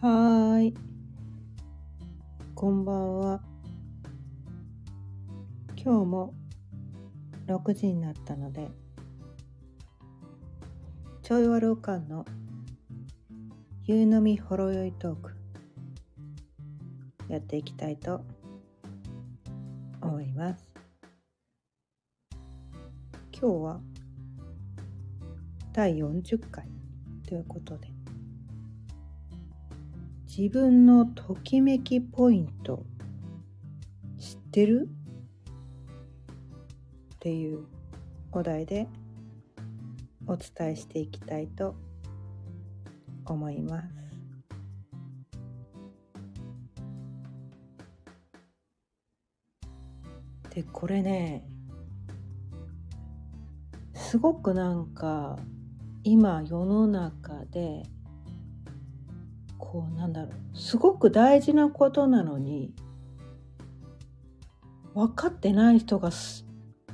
はーい。こんばんは。今日も6時になったので、ちょいわるおかんの夕飲みほろ酔いトーク、やっていきたいと思います。今日は第40回ということで、自分のときめきポイント知ってる？っていうお題でお伝えしていきたいと思います。でこれねすごくなんか今世の中でこうなんだろうすごく大事なことなのに分かってない人がす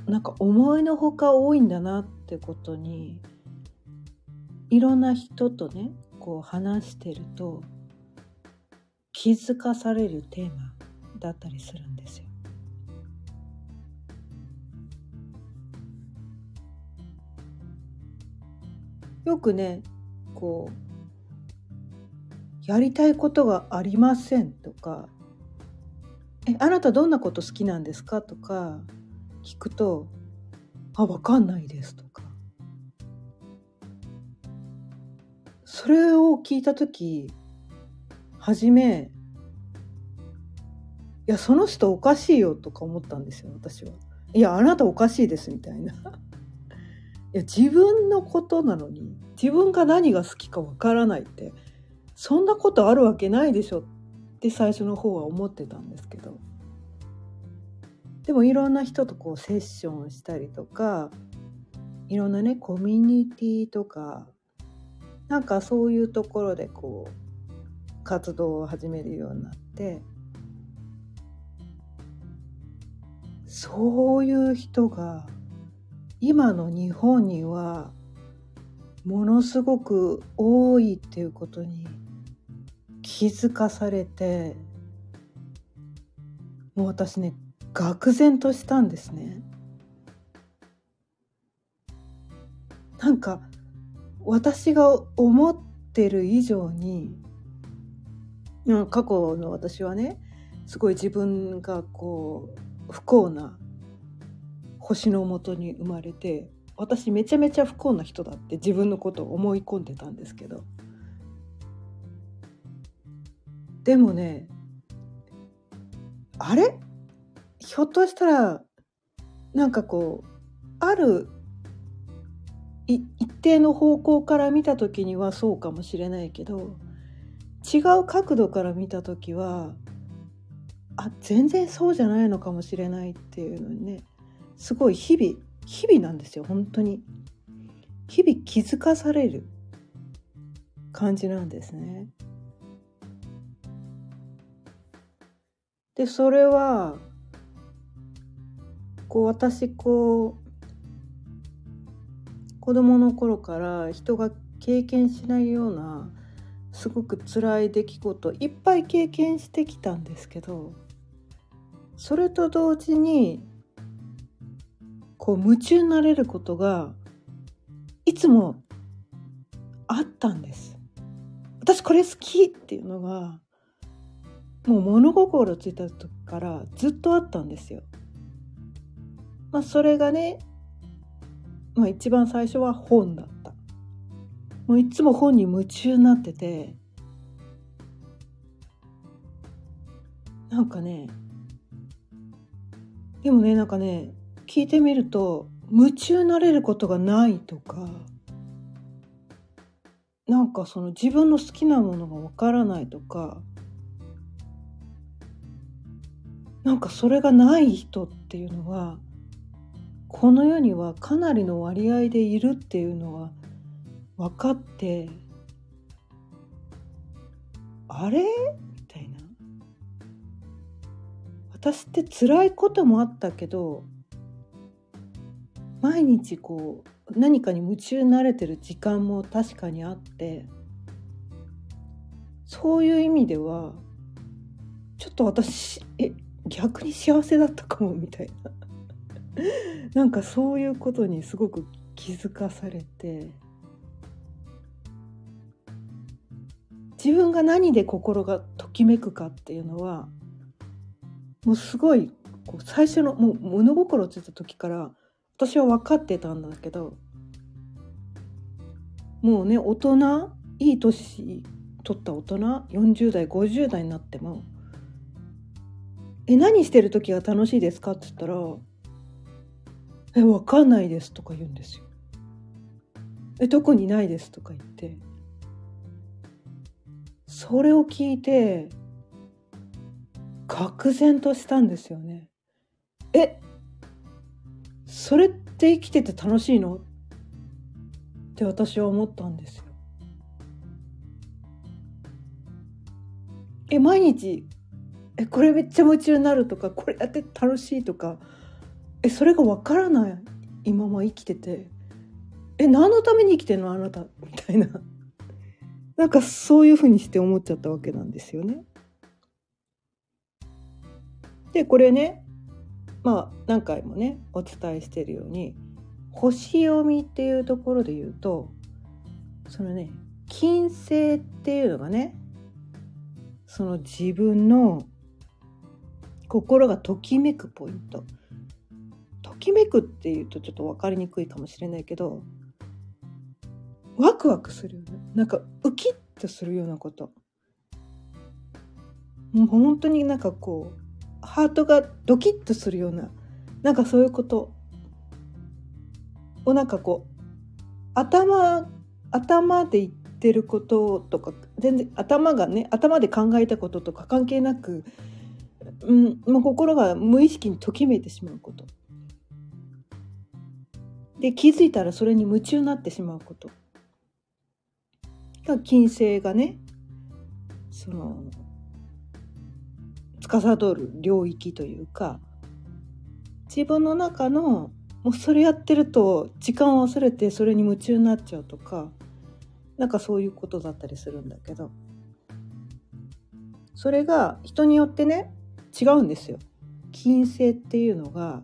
なんか思いのほか多いんだなってことにいろんな人とねこう話してると気づかされるテーマだったりするんですよ。よくねこうやりたいことがありませんとかえあなたどんなこと好きなんですかとか聞くとあわかんないですとか。それを聞いた時初めいやその人おかしいよとか思ったんですよ私は。いやあなたおかしいですみたいな。いや自分のことなのに自分が何が好きかわからないって。そんなことあるわけないでしょ。って最初の方は思ってたんですけど。でもいろんな人とこうセッションしたりとかいろんなねコミュニティとかなんかそういうところでこう活動を始めるようになってそういう人が今の日本にはものすごく多いっていうことに気づかされてもう私ね愕然としたんですね。なんか私が思ってる以上に過去の私はねすごい自分がこう不幸な星のもとに生まれて私めちゃめちゃ不幸な人だって自分のことを思い込んでたんですけどでもねあれ？ひょっとしたらなんかこうある一定の方向から見た時にはそうかもしれないけど違う角度から見た時はあ全然そうじゃないのかもしれないっていうのにねすごい日々日々なんですよ本当に日々気づかされる感じなんですね。でそれはこう私こう子供の頃から人が経験しないようなすごく辛い出来事いっぱい経験してきたんですけどそれと同時にこう夢中になれることがいつもあったんです。私これ好きっていうのがもう物心ついた時からずっとあったんですよ。まあそれがね、まあ一番最初は本だった。もういつも本に夢中になってて、なんかね、でもね、なんかね、聞いてみると、夢中になれることがないとか、なんかその自分の好きなものがわからないとか、なんかそれがない人っていうのはこの世にはかなりの割合でいるっていうのは分かってあれ？みたいな。私って辛いこともあったけど毎日こう何かに夢中になれてる時間も確かにあってそういう意味ではちょっと私え逆に幸せだったかもみたいな。なんかそういうことにすごく気づかされて。自分が何で心がときめくかっていうのはもうすごいこう最初のもう物心ついた時から私は分かってたんだけどもうね大人いい年取った大人40代50代になっても「え何してる時が楽しいですか?」って言ったら「え分かんないです」とか言うんですよ。え特にないですとか言ってそれを聞いて愕然としたんですよね。えそれって生きてて楽しいの？って私は思ったんですよ。え毎日えこれめっちゃ夢中になるとかこれやって楽しいとか。えそれがわからない。今も生きてて。え何のために生きてんの？あなた。みたいな。なんかそういうふうにして思っちゃったわけなんですよね。でこれねまあ何回もねお伝えしてるように星読みっていうところで言うとそのね金星っていうのがねその自分の心がときめくポイント。ときめくっていうとちょっと分かりにくいかもしれないけどワクワクするよね。なんかウキッとするようなこと。もう本当になんかこうハートがドキッとするようななんかそういうこと。をなんかこう頭頭で言ってることとか全然頭がね頭で考えたこととか関係なく、うん、もう心が無意識にときめいてしまうこと。で気づいたらそれに夢中になってしまうこと。が金星がねその司る領域というか自分の中のもうそれやってると時間を忘れてそれに夢中になっちゃうとかなんかそういうことだったりするんだけど。それが人によってね違うんですよ。金星っていうのが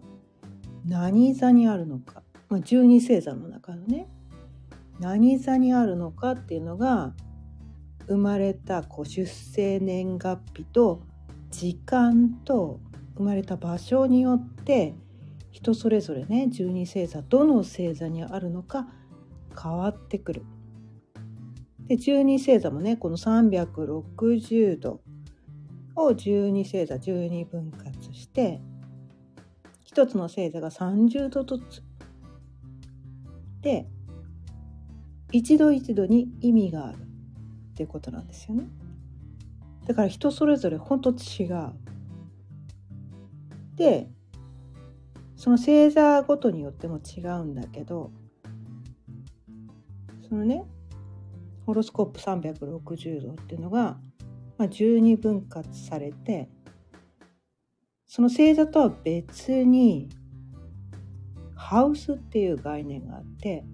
何座にあるのか、まあ、十二星座の中のね何座にあるのかっていうのが生まれたこう出生年月日と時間と生まれた場所によって人それぞれね十二星座どの星座にあるのか変わってくる。で十二星座もねこの360度を十二星座12分割して一つの星座が30度ずつで一度一度に意味があるっていうことなんですよね。だから人それぞれ本当違う。でその星座ごとによっても違うんだけどそのねホロスコープ360度っていうのが、まあ、12分割されてその星座とは別にハウスっていう概念があって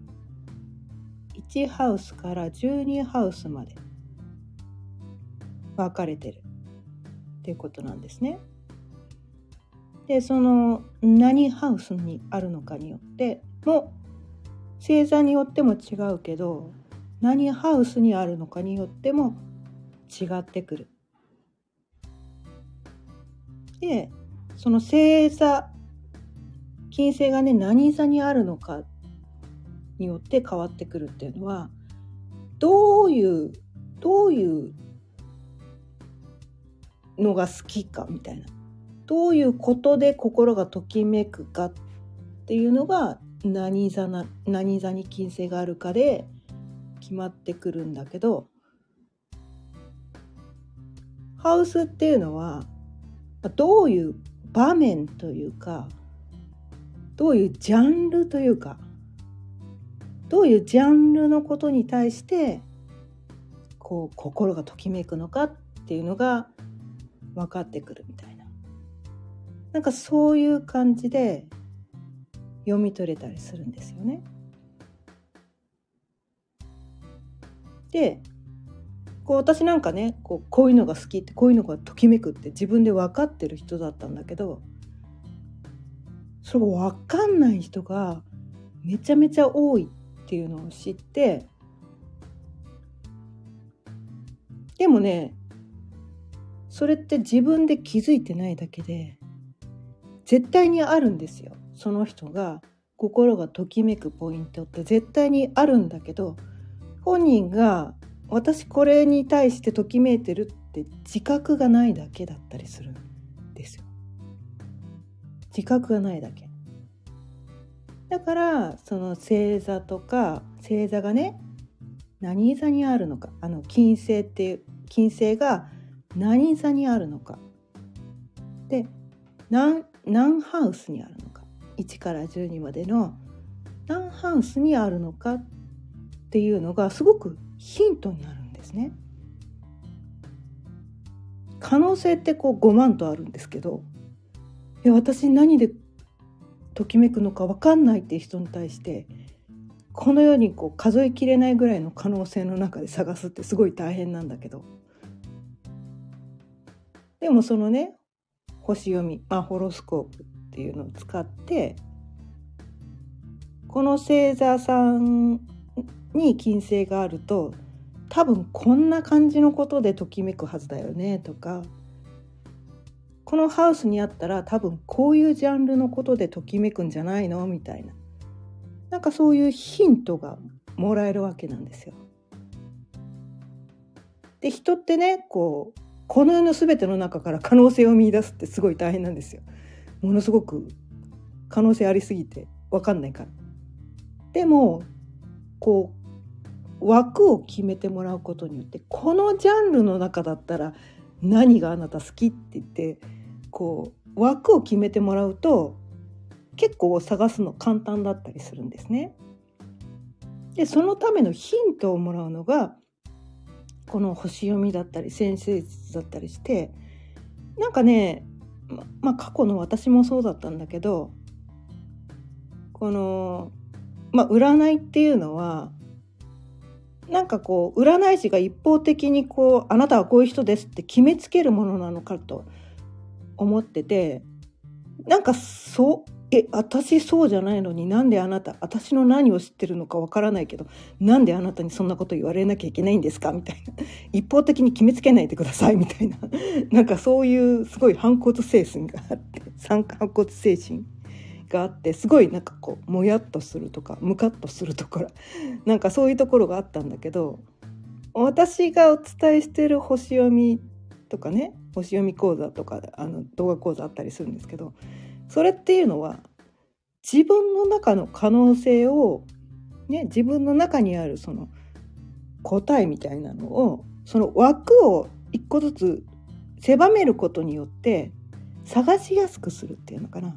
1ハウスから12ハウスまで分かれてるっていうことなんですね。でその何ハウスにあるのかによっても星座によっても違うけど何ハウスにあるのかによっても違ってくる。でその星座金星がね何座にあるのかによって変わってくるっていうのはどういうどういうのが好きかみたいなどういうことで心がときめくかっていうのが何座な何座に金星があるかで決まってくるんだけどハウスっていうのはどういう場面というかどういうジャンルというかどういうジャンルのことに対してこう心がときめくのかっていうのが分かってくるみたいななんかそういう感じで読み取れたりするんですよね。でこう私なんかねこうこういうのが好きってこういうのがときめくって自分で分かってる人だったんだけどそれ分かんない人がめちゃめちゃ多いっていうのを知ってでもねそれって自分で気づいてないだけで絶対にあるんですよ。その人が心がときめくポイントって絶対にあるんだけど本人が私これに対してときめいてるって自覚がないだけだったりするんですよ。自覚がないだけ。だからその星座とか星座がね何座にあるのかあの金星っていう金星が何座にあるのかで何何ハウスにあるのか1から12までの何ハウスにあるのかっていうのがすごくヒントになるんですね。可能性ってこう5万とあるんですけどいや私何でときめくのか分かんないっていう人に対してこのようにこう数えきれないぐらいの可能性の中で探すってすごい大変なんだけどでもそのね星読み、まあ、ホロスコープっていうのを使ってこの星座さんに金星があると多分こんな感じのことでときめくはずだよねとかこのハウスにあったら多分こういうジャンルのことでときめくんじゃないの？みたいななんかそういうヒントがもらえるわけなんですよ。で人ってねこうこの世の全ての中から可能性を見いだすってすごい大変なんですよ。ものすごく可能性ありすぎて分かんないから。でもこう枠を決めてもらうことによってこのジャンルの中だったら何があなた好きって言ってこう枠を決めてもらうと結構探すの簡単だったりするんですね。でそのためのヒントをもらうのがこの星読みだったり先生術だったりしてなんかねままあ過去の私もそうだったんだけどこのまあ、占いっていうのはなんかこう占い師が一方的にこうあなたはこういう人ですって決めつけるものなのかと思っててなんかそうえ私そうじゃないのになんであなた私の何を知ってるのかわからないけどなんであなたにそんなこと言われなきゃいけないんですかみたいな。一方的に決めつけないでくださいみたいな。なんかそういうすごい反骨精神があって反骨精神。があってすごいなんかこうもやっとするとかムカッとするところ なんかそういうところがあったんだけど私がお伝えしてる星読みとかね星読み講座とかあの動画講座あったりするんですけどそれっていうのは自分の中の可能性を、ね、自分の中にあるその答えみたいなのをその枠を一個ずつ狭めることによって探しやすくするっていうのかな。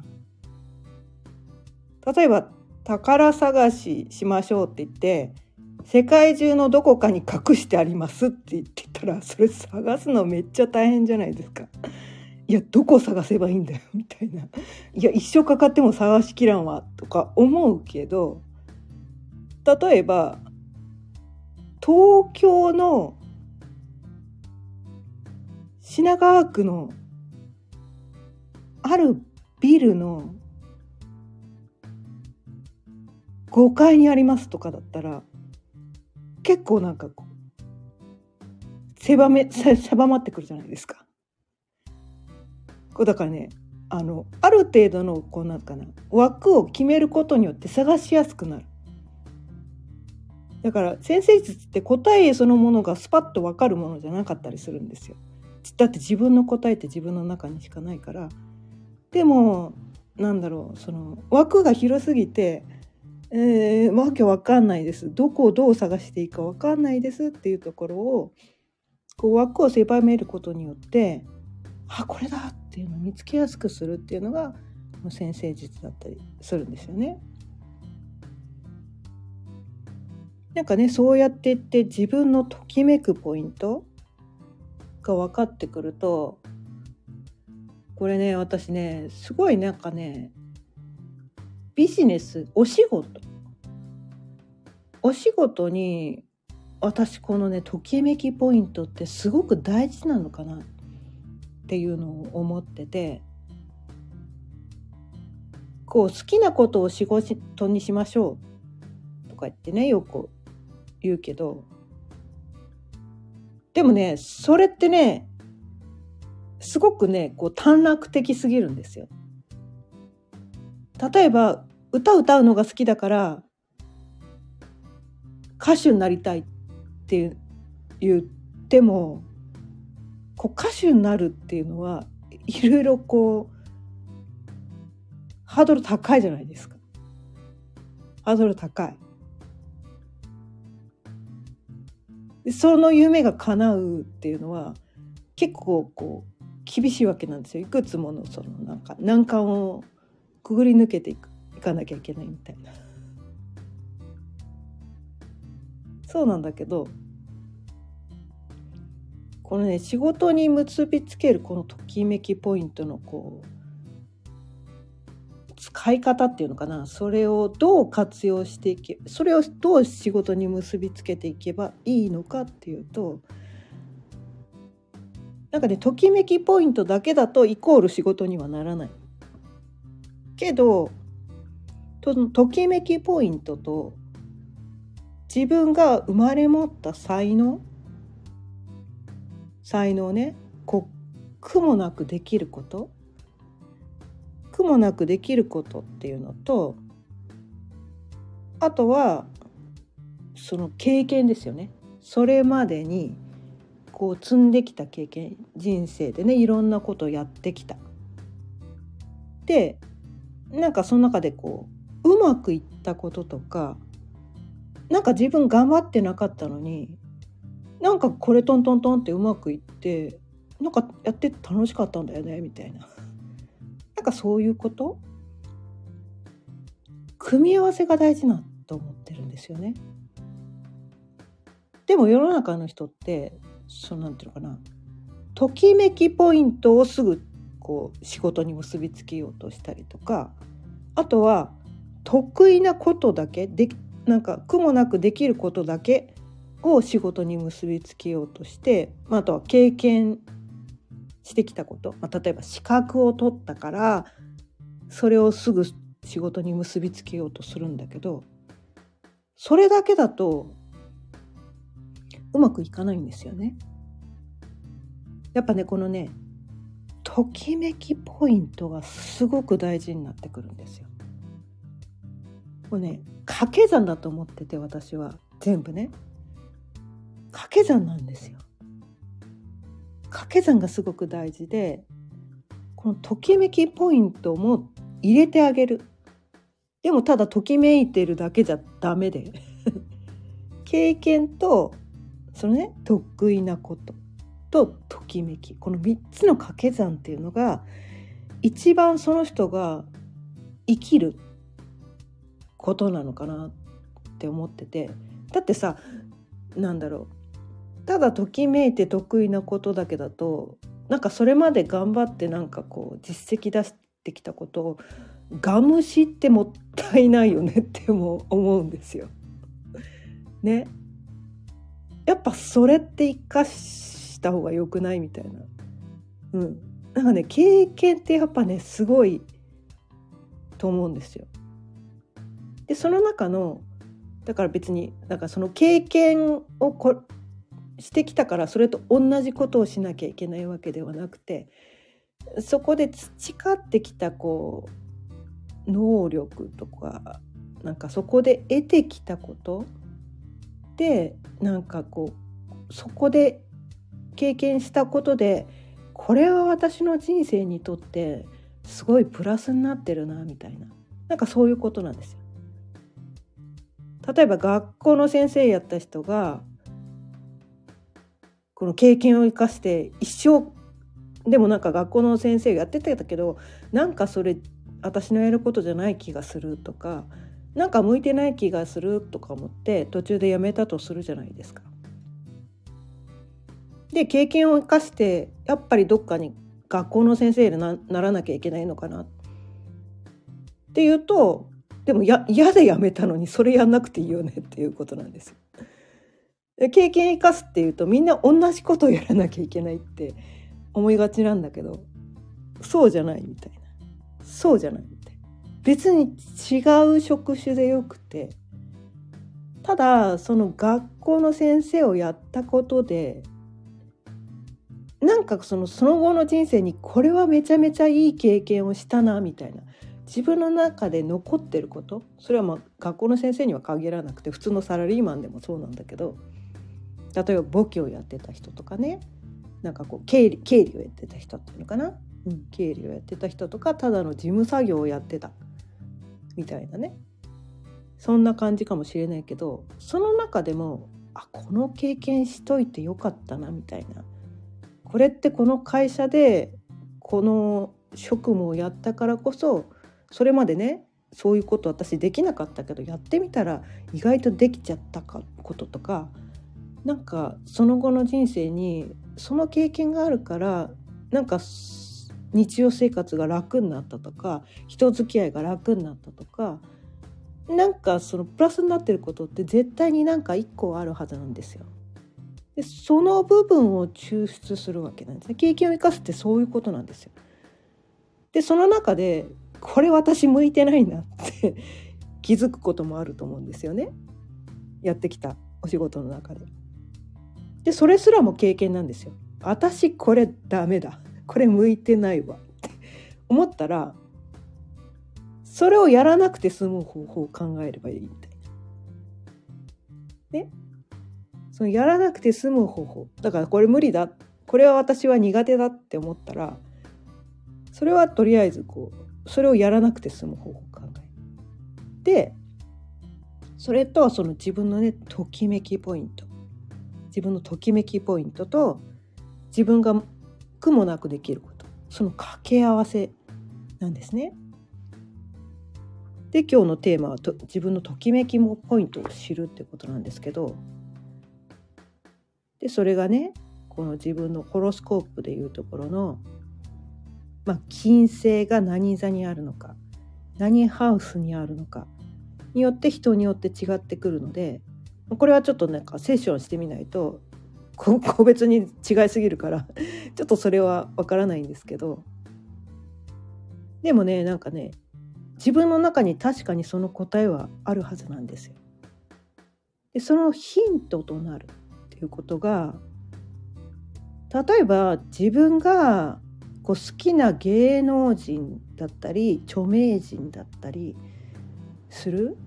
例えば宝探ししましょうって言って世界中のどこかに隠してありますって言ってたらそれ探すのめっちゃ大変じゃないですか。いやどこ探せばいいんだよみたいな。いや一生かかっても探しきらんわとか思うけど例えば東京の品川区のあるビルの5階にありますとかだったら結構なんかこう狭め狭まってくるじゃないですか。こうだからねあのある程度のこうなんかな枠を決めることによって探しやすくなる。だから先生術って答えそのものがスパッと分かるものじゃなかったりするんですよ。だって自分の答えって自分の中にしかないからでもなんだろうその枠が広すぎてえー、わけわかんないです。どこをどう探していいかわかんないですっていうところを、こう枠を狭めることによって、あ、これだっていうのを見つけやすくするっていうのが、先生術だったりするんですよね。なんかね、そうやっていって自分のときめくポイントが分かってくると、これね、私ね、すごいなんかね、ビジネスお仕事お仕事に私このねときめきポイントってすごく大事なのかなっていうのを思っててこう好きなことを仕事にしましょうとか言ってねよく言うけどでもねそれってねすごくねこう短絡的すぎるんですよ。例えば歌歌うのが好きだから歌手になりたいって言ってもこう歌手になるっていうのはいろいろこうハードル高いじゃないですか。ハードル高い。その夢が叶うっていうのは結構こう厳しいわけなんですよいくつものそのなんか難関をくぐり抜けていくいかなきゃいけないみたいなそうなんだけどこのね仕事に結びつけるこのときめきポイントのこう使い方っていうのかなそれをどう活用していけそれをどう仕事に結びつけていけばいいのかっていうとなんかねときめきポイントだけだとイコール仕事にはならない。けどとときめきポイントと自分が生まれ持った才能才能ねこ苦もなくできること苦もなくできることっていうのとあとはその経験ですよねそれまでにこう積んできた経験人生でねいろんなことをやってきた。でなんかその中でこううまくいったこととかなんか自分頑張ってなかったのになんかこれトントントンってうまくいってなんかやって楽しかったんだよねみたいな なんかそういうこと？組み合わせが大事なと思ってるんですよね。でも世の中の人ってそうなんていうのかなときめきポイントをすぐこう仕事に結びつけようとしたりとかあとは得意なことだけでなんか苦もなくできることだけを仕事に結びつけようとして、まあ、とは経験してきたこと、まあ、例えば資格を取ったからそれをすぐ仕事に結びつけようとするんだけどそれだけだとうまくいかないんですよね。やっぱねこのねときめきポイントがすごく大事になってくるんですよ。これね掛け算だと思ってて私は全部ね掛け算なんですよ。掛け算がすごく大事でこのときめきポイントも入れてあげる。でもただときめいてるだけじゃダメで経験とそのね得意なこととときめき。この3つの掛け算っていうのが一番その人が生きることなのかなって思ってて。だってさなんだろう。ただときめいて得意なことだけだとなんかそれまで頑張ってなんかこう実績出してきたことをがむしってもったいないよねっても思うんですよ。ね。やっぱそれって生かしした方が良くないみたいな。うん。なんかね経験ってやっぱねすごいと思うんですよ。でその中のだから別にだかその経験をこしてきたからそれと同じことをしなきゃいけないわけではなくてそこで培ってきたこう能力とかなんかそこで得てきたことでなんかこうそこで経験したことでこれは私の人生にとってすごいプラスになってるなみたいななんかそういうことなんですよ。例えば学校の先生やった人がこの経験を生かして一生でもなんか学校の先生やってたけどなんかそれ私のやることじゃない気がするとかなんか向いてない気がするとか思って途中でやめたとするじゃないですか。で経験を生かしてやっぱりどっかに学校の先生にならなきゃいけないのかな。っていうとでも嫌でやめたのにそれやんなくていいよねっていうことなんですよ。経験生かすっていうとみんな同じことをやらなきゃいけないって思いがちなんだけどそうじゃないみたいな。そうじゃないみたいな。別に違う職種でよくてただその学校の先生をやったことでなんかそのその後の人生にこれはめちゃめちゃいい経験をしたなみたいな。自分の中で残ってること。それはまあ学校の先生には限らなくて普通のサラリーマンでもそうなんだけど。例えば簿記をやってた人とかね。なんかこう経理経理をやってた人っていうのかな、うん、経理をやってた人とかただの事務作業をやってた。みたいなね。そんな感じかもしれないけどその中でもあこの経験しといてよかったなみたいな。これってこの会社でこの職務をやったからこそそれまでねそういうこと私できなかったけどやってみたら意外とできちゃったかこととかなんかその後の人生にその経験があるからなんか日常生活が楽になったとか人付き合いが楽になったとかなんかそのプラスになってることって絶対になんか一個あるはずなんですよ。でその部分を抽出するわけなんですね。経験を生かすってそういうことなんですよ。でその中でこれ私向いてないなって 気づくこともあると思うんですよね。やってきたお仕事の中で。でそれすらも経験なんですよ。私これダメだこれ向いてないわって 思ったらそれをやらなくて済む方法を考えればいいみたいな。ねそのやらなくて済む方法。だからこれ無理だ。これは私は苦手だって思ったらそれはとりあえずこうそれをやらなくて済む方法を考えでそれとその自分のねときめきポイント。自分のときめきポイントと自分が苦もなくできること。その掛け合わせなんですね。で今日のテーマはと自分のときめきもポイントを知るってことなんですけどでそれがねこの自分のホロスコープでいうところの、まあ、金星が何座にあるのか何ハウスにあるのかによって人によって違ってくるのでこれはちょっとなんかセッションしてみないと 個別に違いすぎるから ちょっとそれはわからないんですけどでもねなんかね自分の中に確かにその答えはあるはずなんですよ。でそのヒントとなるていうことが例えば自分がこう好きな芸能人だったり著名人だったりする？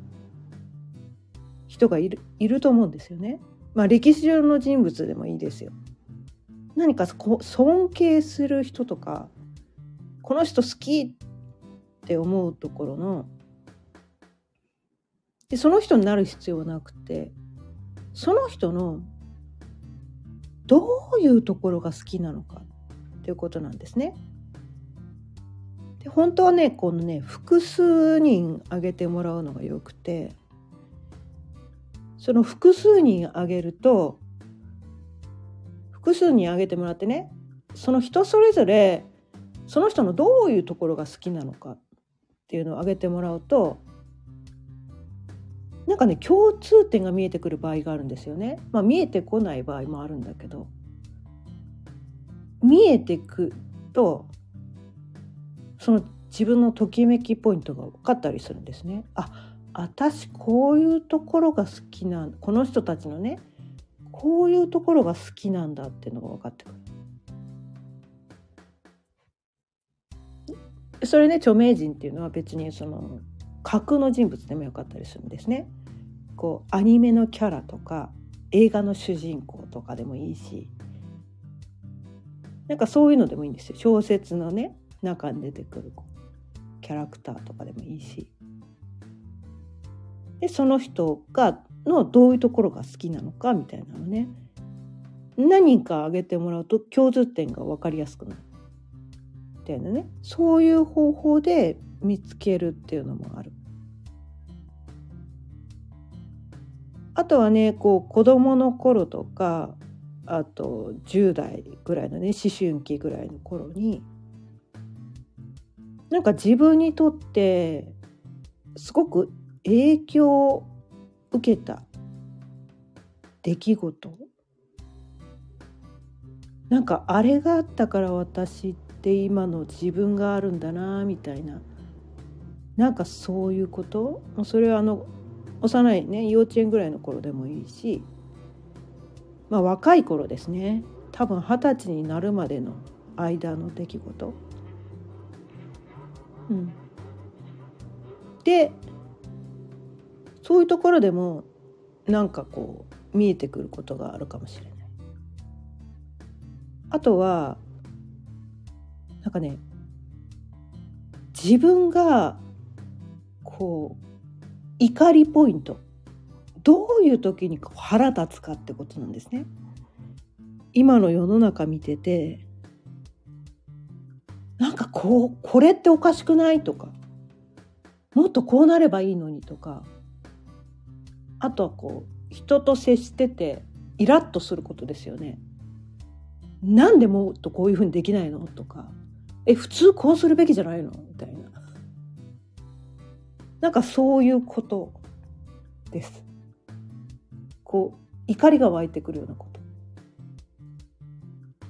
人がいるいると思うんですよね。まあ歴史上の人物でもいいですよ。何か尊敬する人とかこの人好きって思うところのでその人になる必要はなくてその人のどういうところが好きなのかっていうことなんですね。で本当はねこのね複数人挙げてもらうのがよくてその複数人挙げると複数人挙げてもらってねその人それぞれその人のどういうところが好きなのかっていうのを挙げてもらうとなんかね共通点が見えてくる場合があるんですよね。まあ、見えてこない場合もあるんだけど見えてくとその自分のときめきポイントが分かったりするんですね。あ私こういうところが好きなこの人たちのねこういうところが好きなんだっていうのが分かってくる。それね著名人っていうのは別にその架空の人物でもよかったりするんですね。こうアニメのキャラとか映画の主人公とかでもいいしなんかそういうのでもいいんですよ。小説のね中に出てくるキャラクターとかでもいいし。でその人がのどういうところが好きなのかみたいなのね。何か挙げてもらうと共通点が分かりやすくなる。みたいなね。そういう方法で見つけるっていうのもある。あとはねこう子どもの頃とかあと10代ぐらいのね思春期ぐらいの頃になんか自分にとってすごく影響を受けた出来事なんかあれがあったから私って今の自分があるんだなみたいななんかそういうこと？それはあの幼いね幼稚園ぐらいの頃でもいいしまあ若い頃ですね多分二十歳になるまでの間の出来事。うん、でそういうところでもなんかこう見えてくることがあるかもしれない。あとはなんかね自分がこう怒りポイントどういう時に腹立つかってことなんですね。今の世の中見ててなんかこうこれっておかしくないとかもっとこうなればいいのにとかあとはこう人と接しててイラッとすることですよね。なんでもっとこういうふうにできないのとかえ普通こうするべきじゃないのみたいななんかそういうことです。こう怒りが湧いてくるようなこと。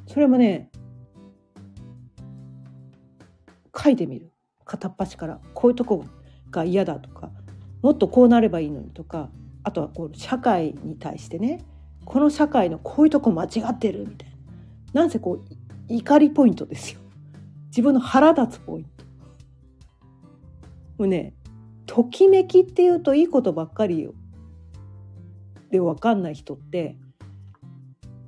それもね書いてみる片っ端からこういうとこが嫌だとかもっとこうなればいいのにとかあとはこう社会に対してねこの社会のこういうとこ間違ってるみたいななんせこう怒りポイントですよ自分の腹立つポイントもうねときめきっていうといいことばっかりで分かんない人って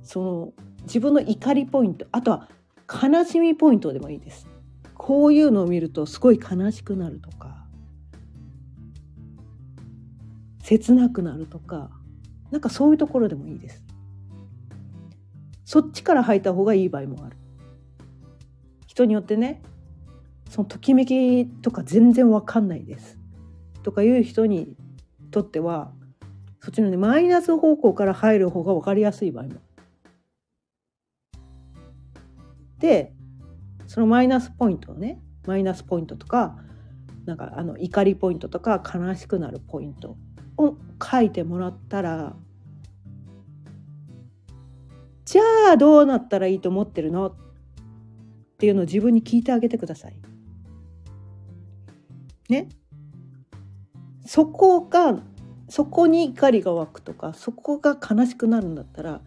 その自分の怒りポイントあとは悲しみポイントでもいいです。こういうのを見るとすごい悲しくなるとか切なくなるとかなんかそういうところでもいいです。そっちから入った方がいい場合もある。人によってねそのときめきとか全然わかんないです。とかいう人にとってはそっちのねマイナス方向から入る方が分かりやすい場合も。でそのマイナスポイントをねマイナスポイントとかなんかあの怒りポイントとか悲しくなるポイントを書いてもらったらじゃあどうなったらいいと思ってるの？っていうのを自分に聞いてあげてください。ね？そこがそこに怒りが湧くとかそこが悲しくなるんだったら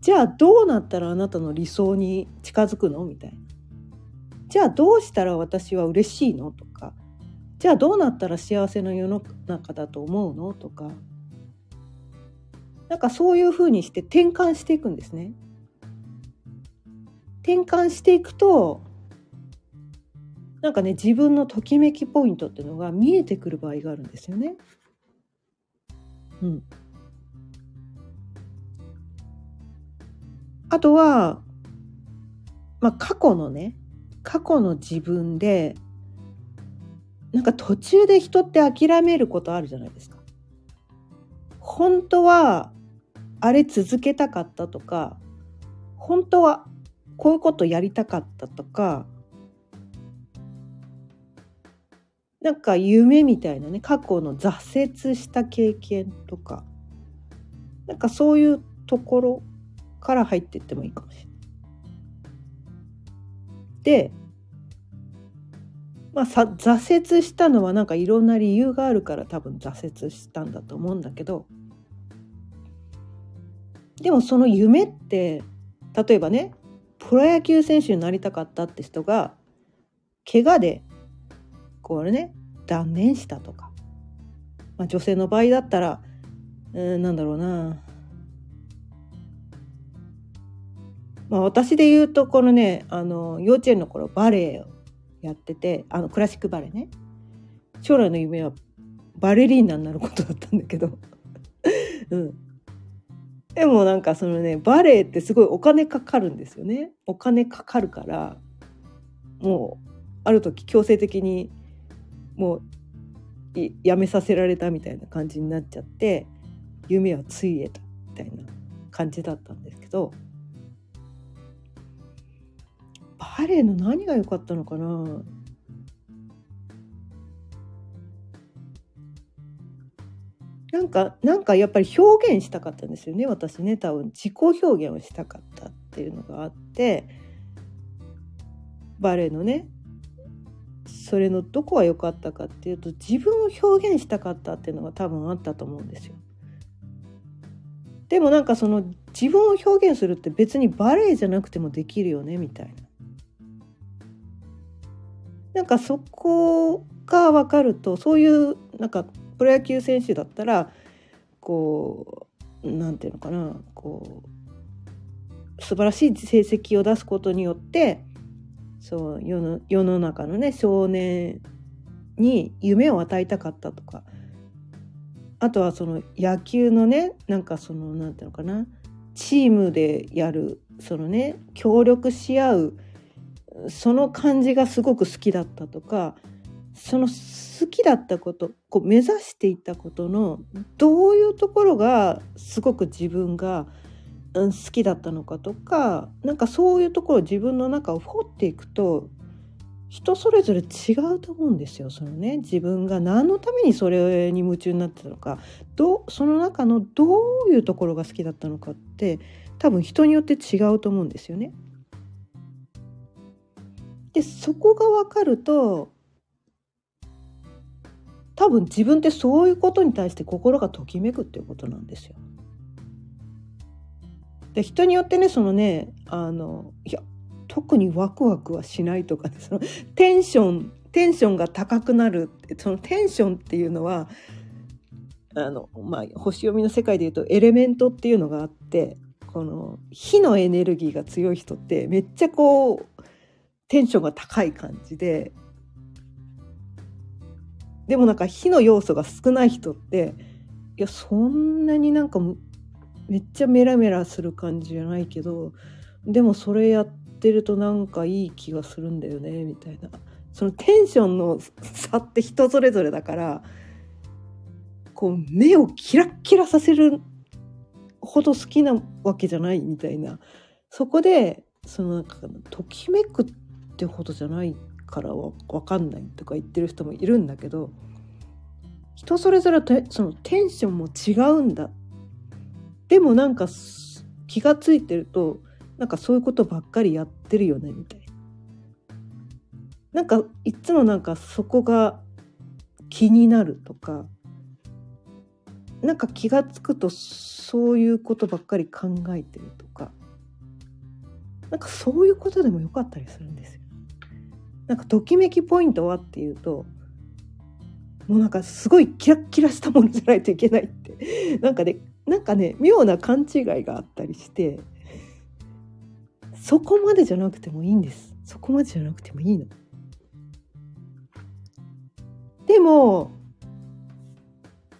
じゃあどうなったらあなたの理想に近づくの？みたいな。じゃあどうしたら私は嬉しいの？とか。じゃあどうなったら幸せの世の中だと思うの？とか。なんかそういうふうにして転換していくんですね。転換していくとなんかね自分のときめきポイントっていうのが見えてくる場合があるんですよね。うん、あとは、まあ、過去のね過去の自分でなんか途中で人って諦めることあるじゃないですか。本当はあれ続けたかったとか本当はこういうことやりたかったとかなんか夢みたいなね過去の挫折した経験とかなんかそういうところから入っていってもいいかもしれない。で、まあ、さ挫折したのはなんかいろんな理由があるから多分挫折したんだと思うんだけどでもその夢って例えばねプロ野球選手になりたかったって人が怪我でこれね断念したとか、まあ、女性の場合だったらうんなんだろうな。まあ私で言うとこのねあの幼稚園の頃バレエをやっててあのクラシックバレエね。将来の夢はバレリーナになることだったんだけど。うん。でもなんかそのねバレエってすごいお金かかるんですよね。お金かかるからもうある時強制的にもうやめさせられたみたいな感じになっちゃって夢はついえたみたいな感じだったんですけどバレエの何が良かったのかな？なんかなんかやっぱり表現したかったんですよね私ね多分。自己表現をしたかったっていうのがあってバレエのねそれのどこが良かったかっていうと自分を表現したかったっていうのが多分あったと思うんですよ。でもなんかその自分を表現するって別にバレエじゃなくてもできるよねみたいな。なんかそこが分かるとそういうなんかプロ野球選手だったらこうなんていうのかなこう素晴らしい成績を出すことによってそう世の世の中のね少年に夢を与えたかったとか。あとはその野球のねなんかそのなんていうのかな。チームでやるそのね協力し合うその感じがすごく好きだったとか。その好きだったことこう目指していたことのどういうところがすごく自分が好きだったのかとかなんかそういうところ自分の中を掘っていくと人それぞれ違うと思うんですよそのね自分が何のためにそれに夢中になってたのかどその中のどういうところが好きだったのかって多分人によって違うと思うんですよね。でそこが分かると多分自分ってそういうことに対して心がときめくっていうことなんですよ。で人によってねそのねあのいや特にワクワクはしないとかねそのテンションテンションが高くなるそのテンションっていうのはあの、まあ、星読みの世界でいうとエレメントっていうのがあってこの火のエネルギーが強い人ってめっちゃこうテンションが高い感じででもなんか火の要素が少ない人っていやそんなになんかめっちゃメラメラする感じじゃないけどでもそれやってるとなんかいい気がするんだよねみたいな。そのテンションの差って人それぞれだからこう目をキラッキラさせるほど好きなわけじゃないみたいな。そこでそのなんかときめくってほどじゃないからわ分かんないとか言ってる人もいるんだけど人それぞれそのテンションも違うんだ。でもなんか気が付いてるとなんかそういうことばっかりやってるよねみたいな。なんかいつもなんかそこが気になるとかなんか気が付くとそういうことばっかり考えてるとかなんかそういうことでもよかったりするんですよ。なんかときめきポイントはっていうともうなんかすごいキラッキラしたものじゃないといけないってなんかねなんかね妙な勘違いがあったりしてそこまでじゃなくてもいいんですそこまでじゃなくてもいいの。でも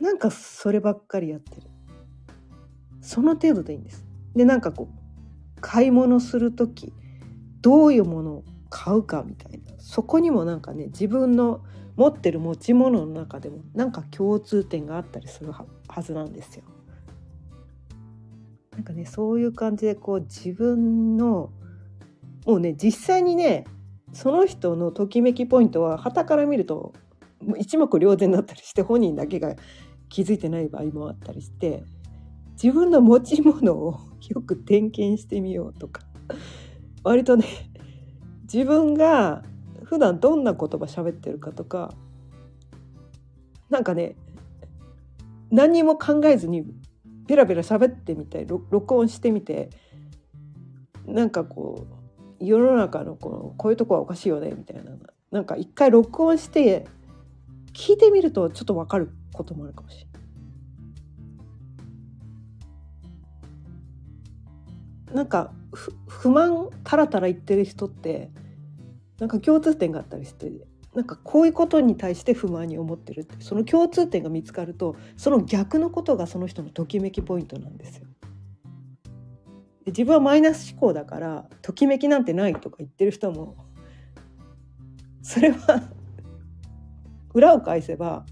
なんかそればっかりやってるその程度でいいんです。でなんかこう買い物する時どういうものを買うかみたいなそこにもなんかね自分の持ってる持ち物の中でもなんか共通点があったりするはずなんですよ。なんかねそういう感じでこう自分のもうね実際にねその人のときめきポイントは旗から見ると一目瞭然だったりして本人だけが気づいてない場合もあったりして自分の持ち物を よく点検してみようとか割とね自分が普段どんな言葉喋ってるかとかなんかね何も考えずにベラベラ喋ってみて録音してみてなんかこう世の中のこのこういうとこはおかしいよねみたいななんか一回録音して聞いてみるとちょっと分かることもあるかもしれない。なんか不満タラタラ言ってる人ってなんか共通点があったりしてなんかこういうことに対して不満に思ってるってその共通点が見つかるとその逆のことがその人のときめきポイントなんですよ。で自分はマイナス思考だからときめきなんてないとか言ってる人もそれは裏を返せば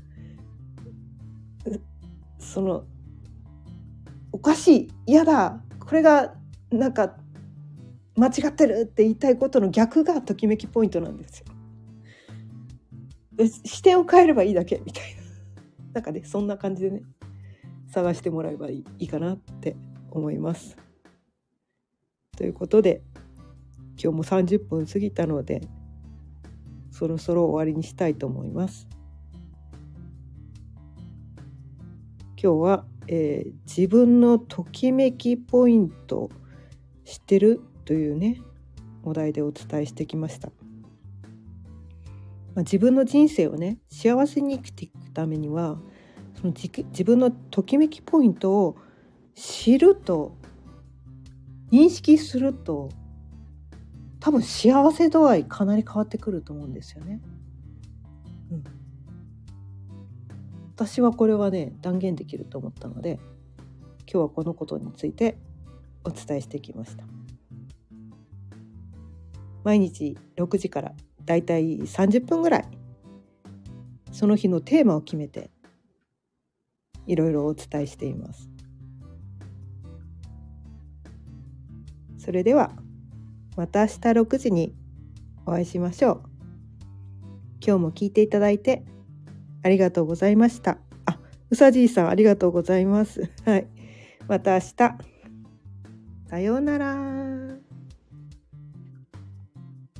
そのおかしい嫌だこれがなんか間違ってるって言いたいことの逆がときめきポイントなんですよ。視点を変えればいいだけ？みたいななんかねそんな感じでね探してもらえばいいかなって思います。ということで今日も30分過ぎたのでそろそろ終わりにしたいと思います。今日は、えー、自分のときめきポイント知ってる？というねお題でお伝えしてきました。まあ、自分の人生をね幸せに生きていくためにはその自分のときめきポイントを知ると認識すると多分幸せ度合いかなり変わってくると思うんですよね。うん、私はこれはね断言できると思ったので今日はこのことについてお伝えしてきました。毎日6時からだいたい30分ぐらいその日のテーマを決めていろいろお伝えしています。それではまた明日6時にお会いしましょう。今日も聞いていただいてありがとうございました。あ、うさじいさんありがとうございます。はい。また明日。さようなら。